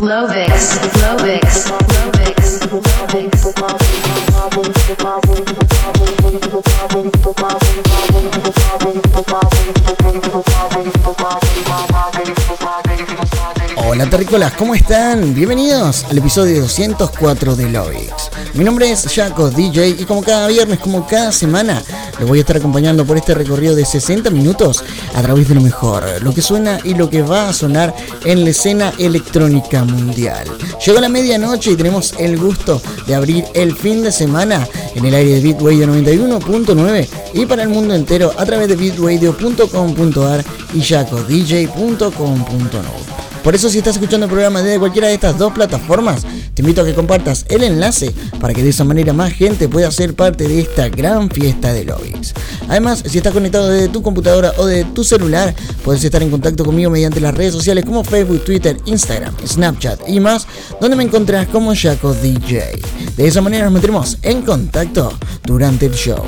Lovix. Lovix. Lovix. Hola terrícolas, ¿cómo están? Bienvenidos al episodio 204 de Lovix. Mi nombre es Jaco DJ y como cada viernes, como cada semana, les voy a estar acompañando por este recorrido de 60 minutos a través de lo mejor, lo que suena y lo que va a sonar en la escena electrónica mundial. Llegó la medianoche y tenemos el gusto de abrir el fin de semana en el aire de Bitradio 91.9 y para el mundo entero a través de bitradio.com.ar y jacodj.com.no. Por eso si estás escuchando el programa desde cualquiera de estas dos plataformas, te invito a que compartas el enlace para que de esa manera más gente pueda ser parte de esta gran fiesta de Lovix. Además, si estás conectado desde tu computadora o de tu celular, puedes estar en contacto conmigo mediante las redes sociales como Facebook, Twitter, Instagram, Snapchat y más, donde me encontrás como Jaco DJ. De esa manera nos meteremos en contacto durante el show.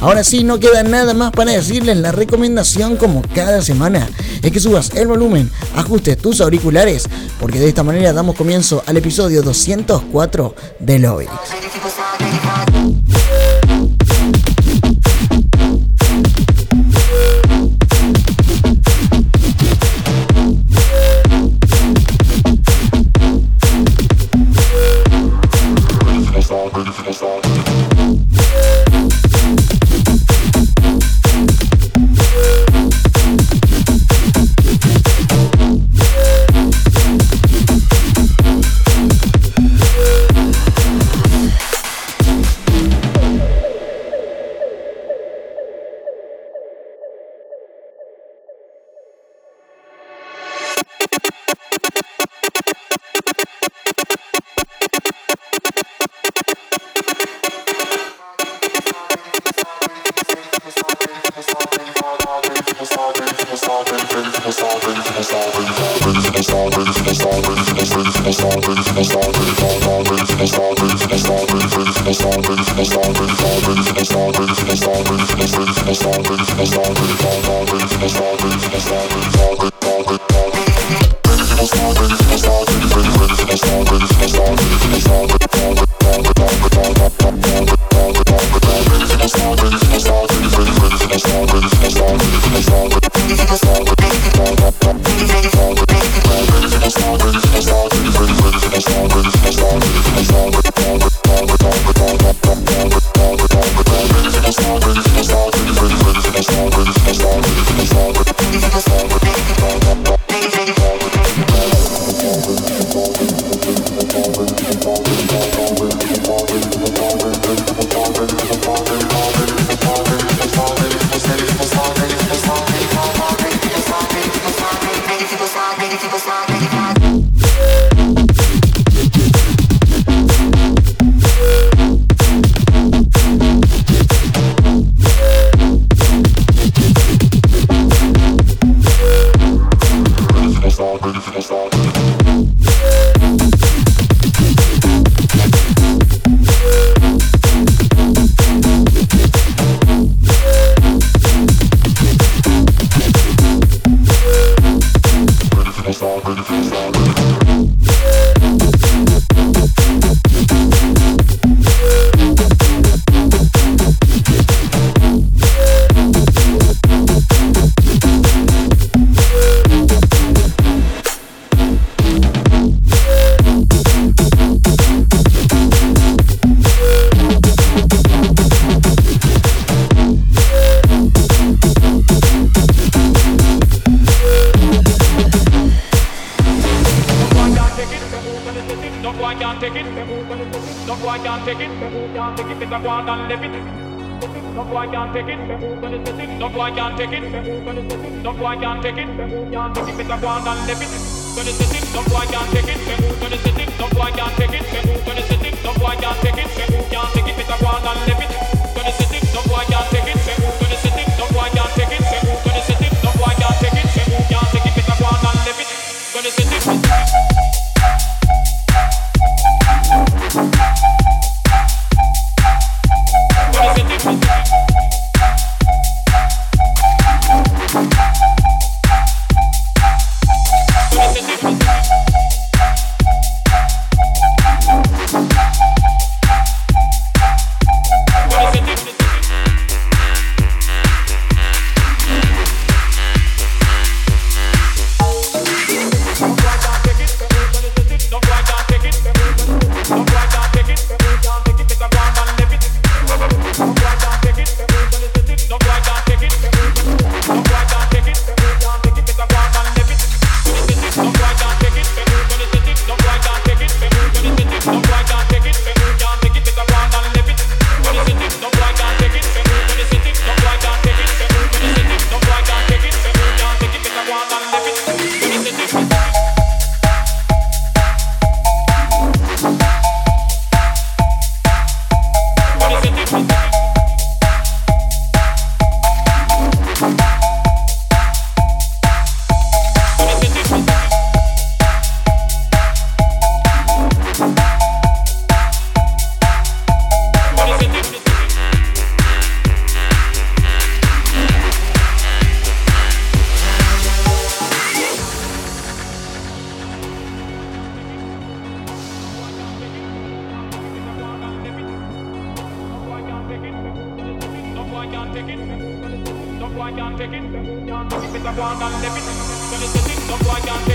Ahora sí, no queda nada más para decirles la recomendación como cada semana es que subas el volumen, ajustes tus auriculares, porque de esta manera damos comienzo al episodio 204 de Lovix. Look like I'm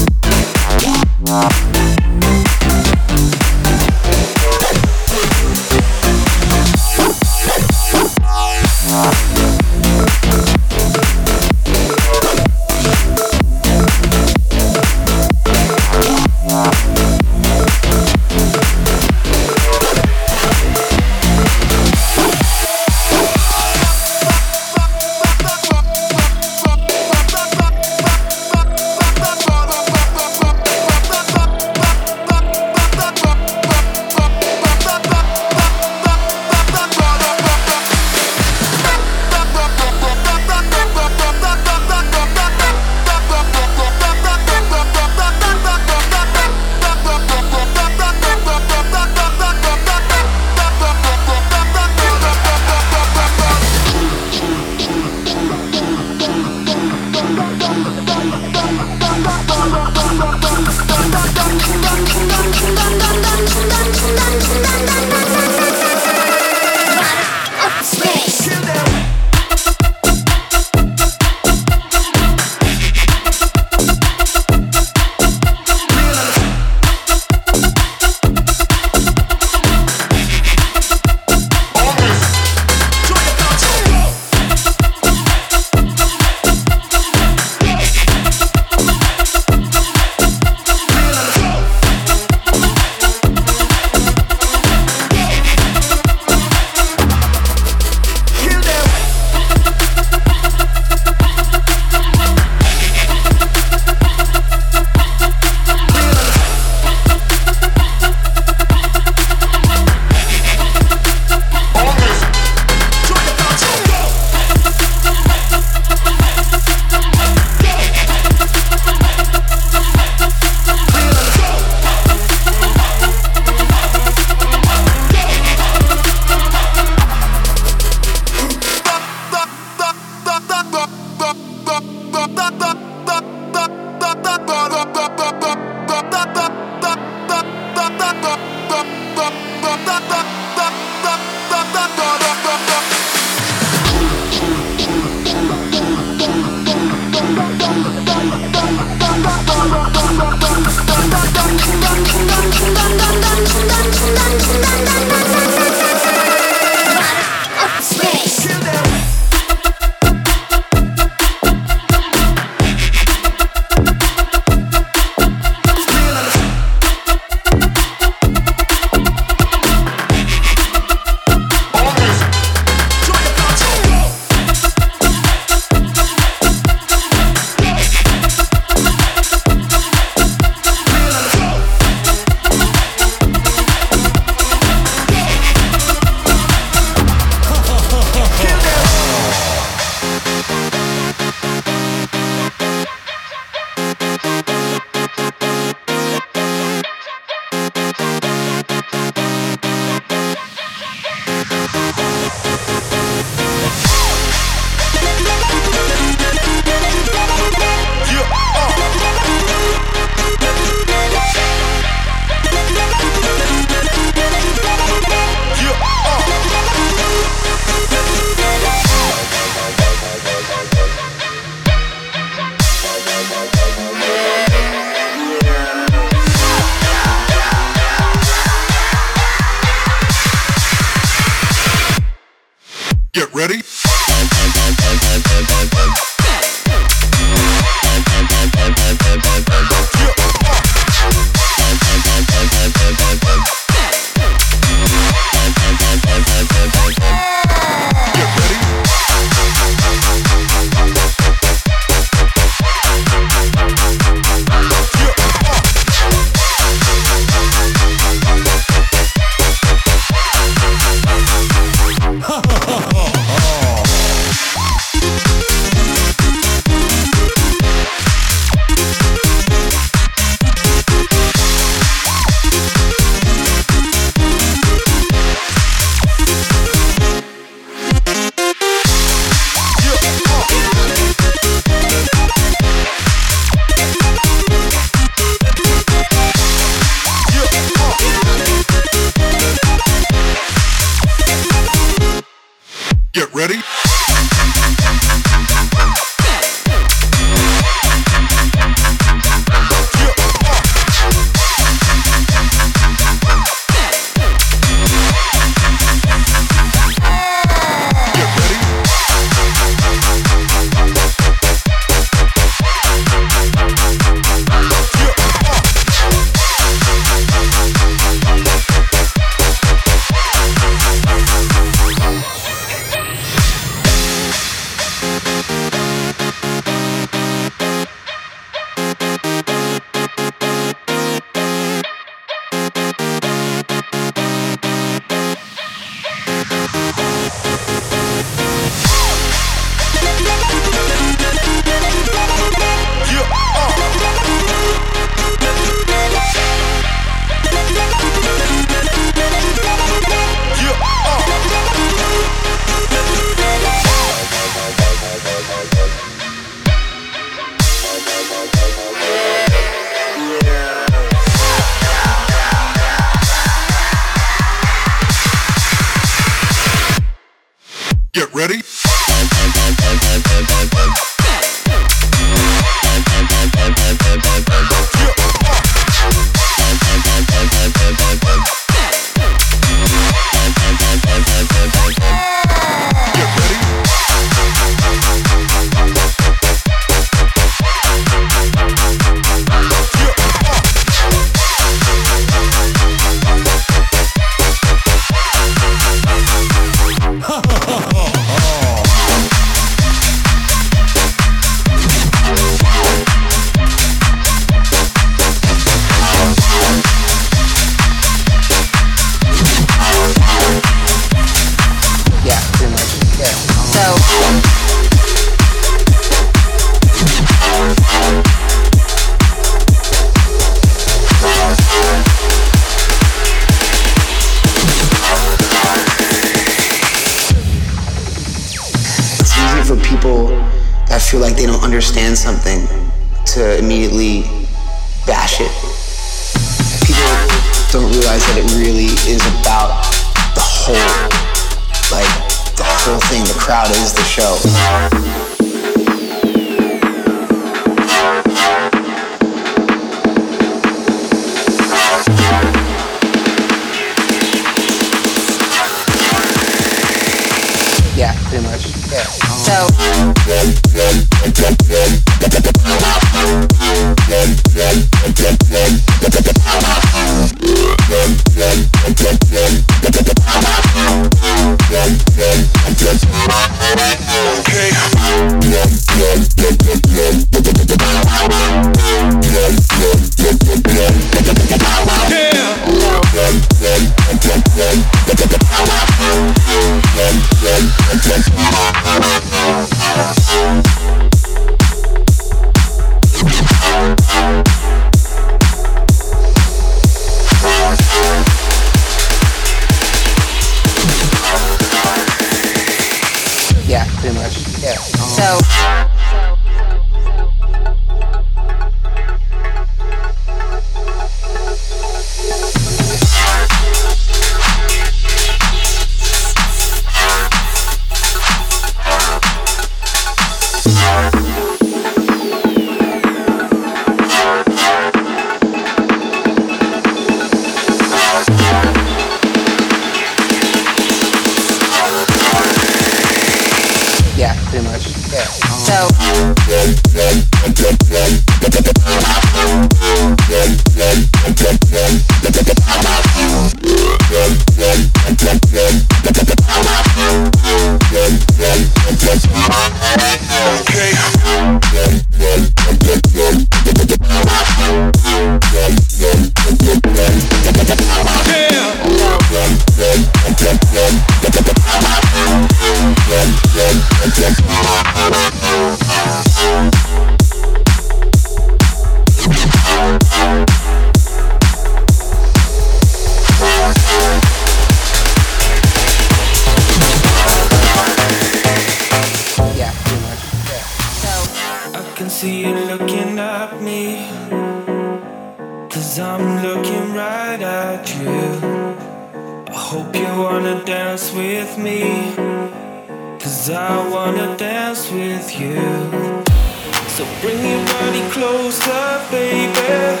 baby.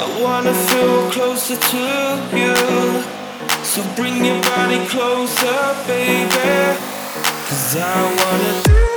I wanna feel closer to you. So bring your body closer, baby. Cause I wanna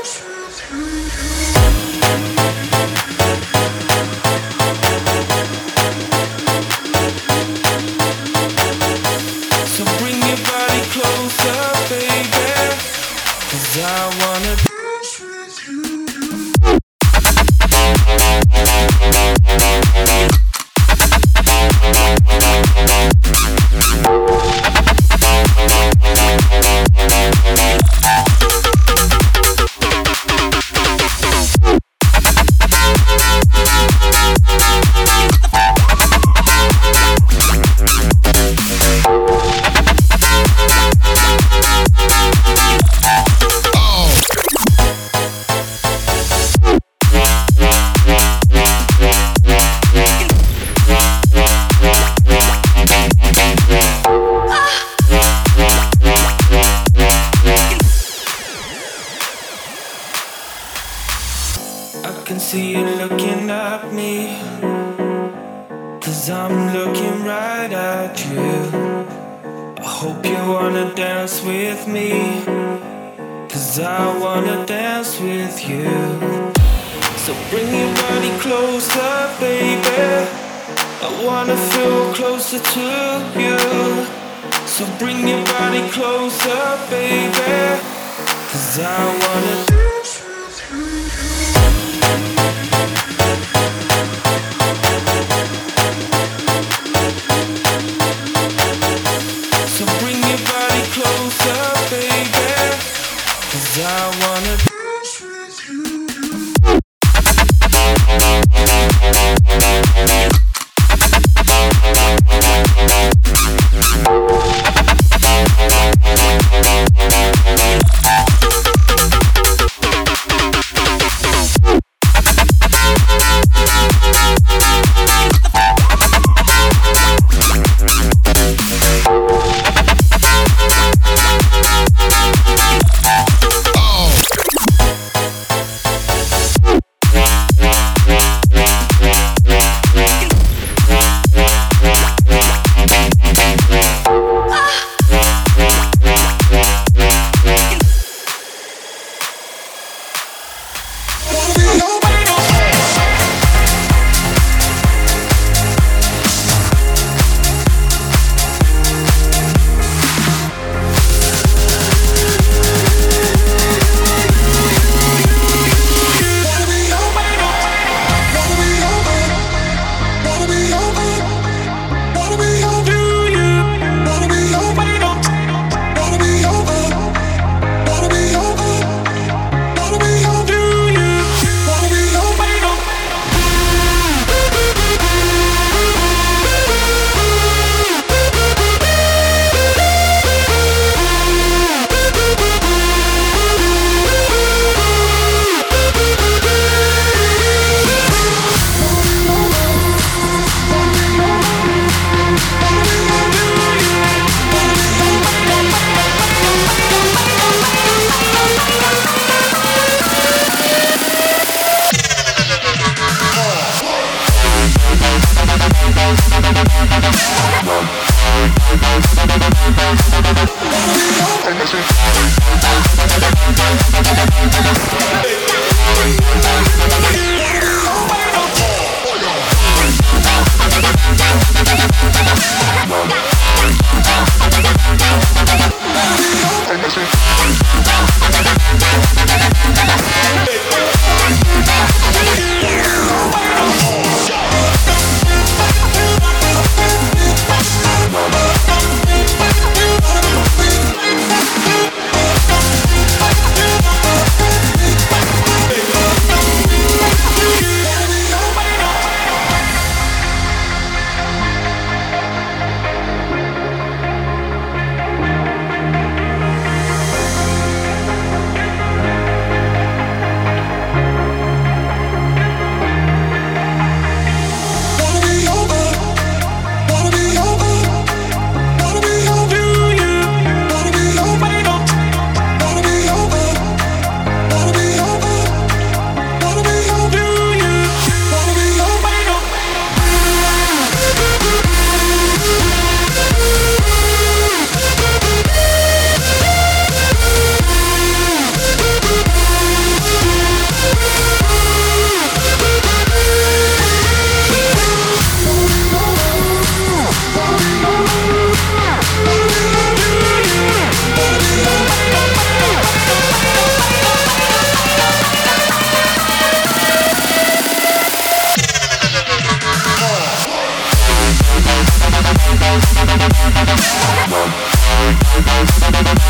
Yeah.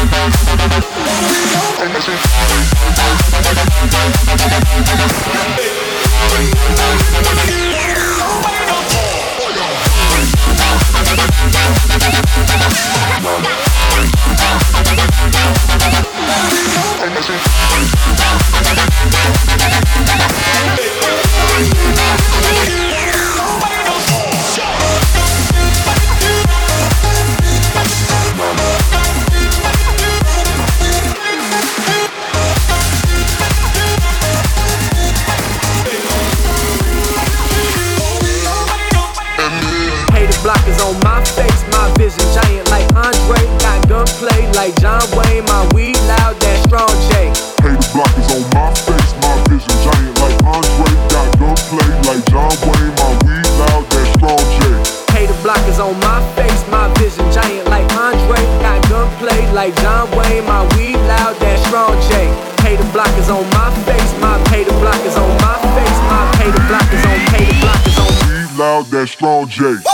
Thank you. J.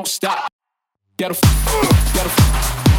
don't stop. Get a. that'll.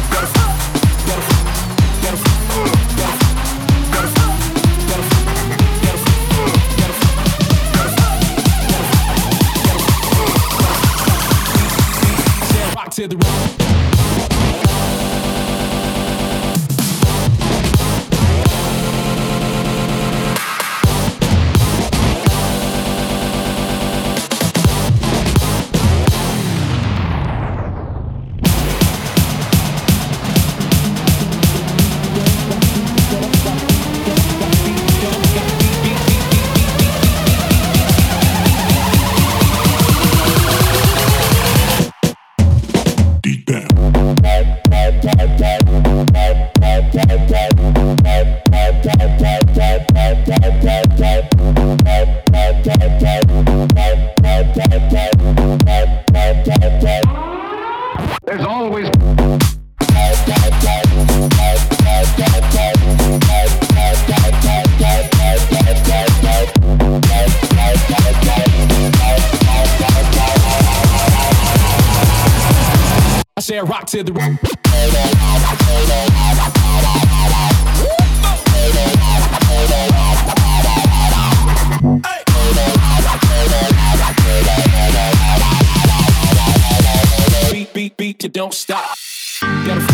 You don't stop. Gotta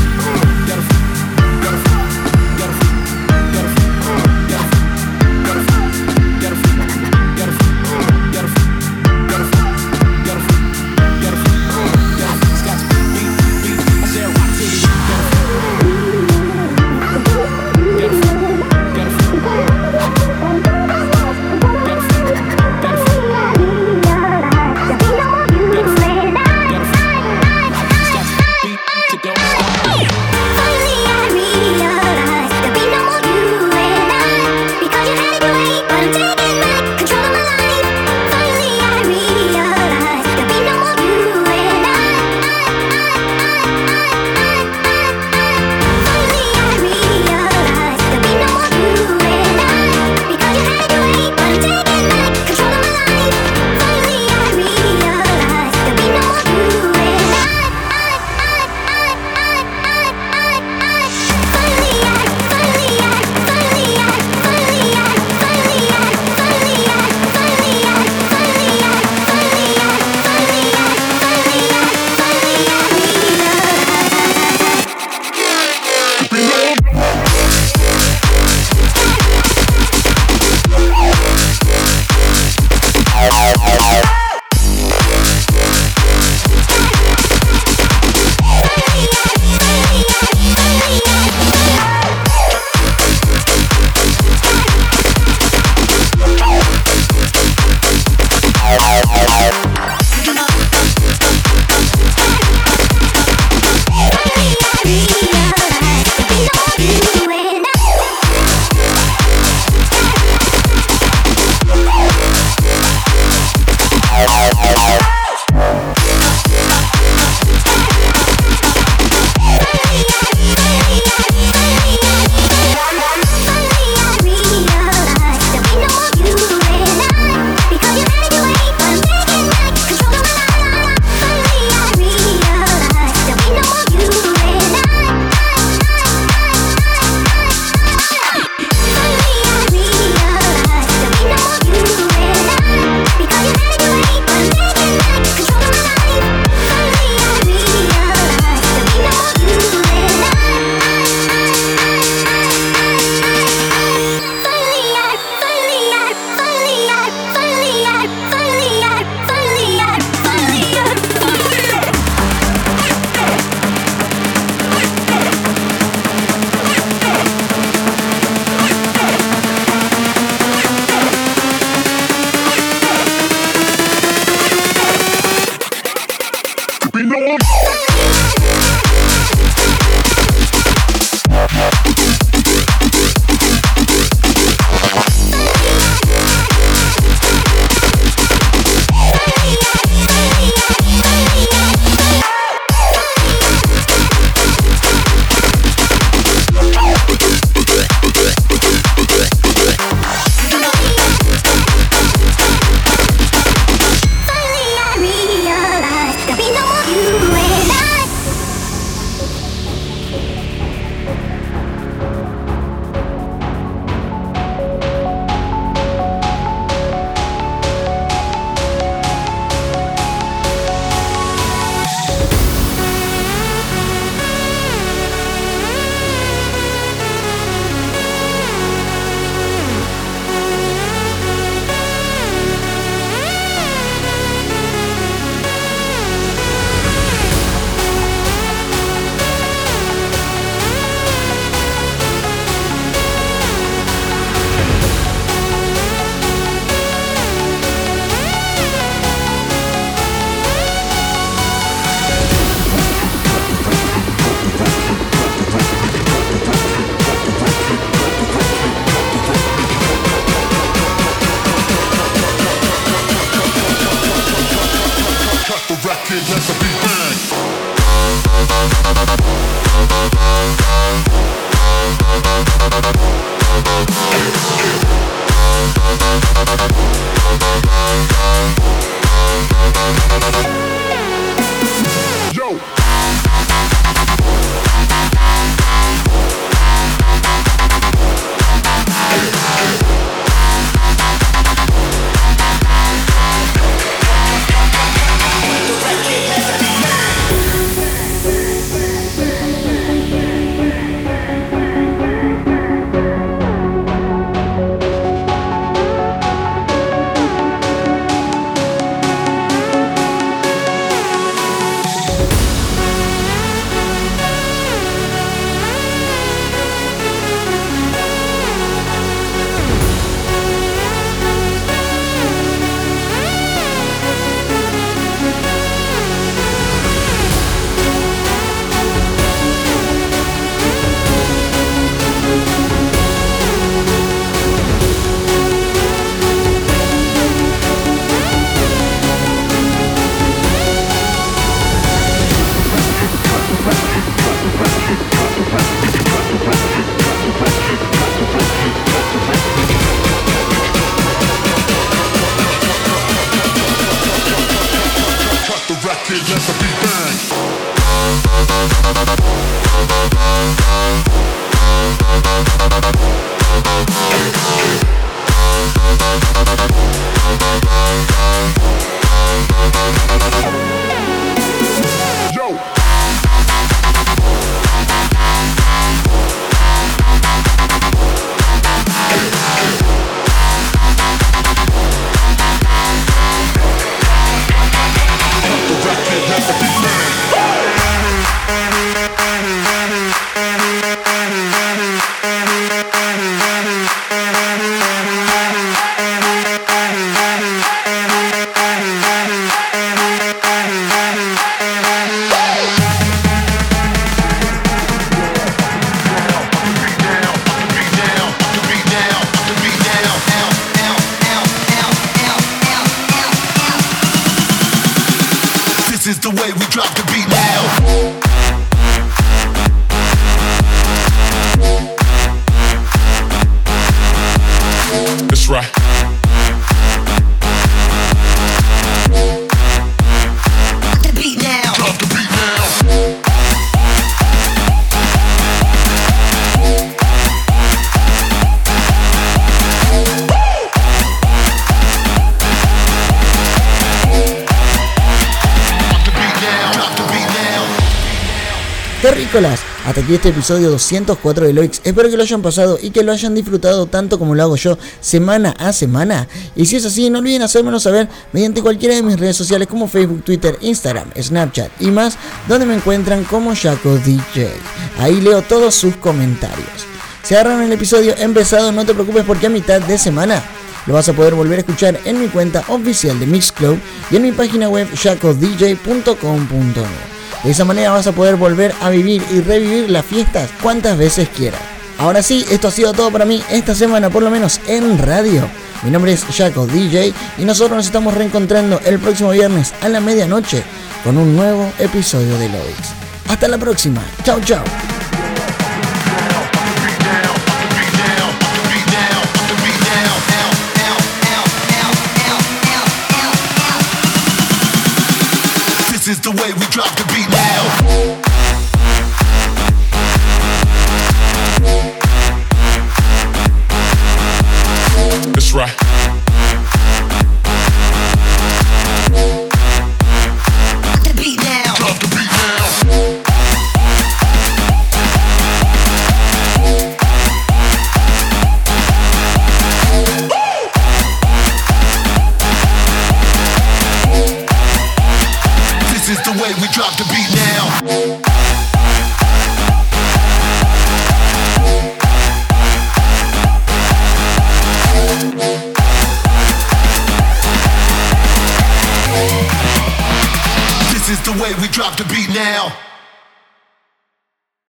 Terrícolas, hasta aquí este episodio 204 de Loix. Espero que lo hayan pasado y que lo hayan disfrutado tanto como lo hago yo semana a semana. Y si es así, no olviden hacérmelo saber mediante cualquiera de mis redes sociales como Facebook, Twitter, Instagram, Snapchat y más, donde me encuentran como Jaco DJ. Ahí leo todos sus comentarios. Si agarraron el episodio empezado, no te preocupes porque a mitad de semana lo vas a poder volver a escuchar en mi cuenta oficial de Mixcloud y en mi página web jacodj.com.no. De esa manera vas a poder volver a vivir y revivir las fiestas cuantas veces quieras. Ahora sí, esto ha sido todo para mí esta semana, por lo menos en radio. Mi nombre es Jaco DJ y nosotros nos estamos reencontrando el próximo viernes a la medianoche con un nuevo episodio de Loix. Hasta la próxima. Chao, chao.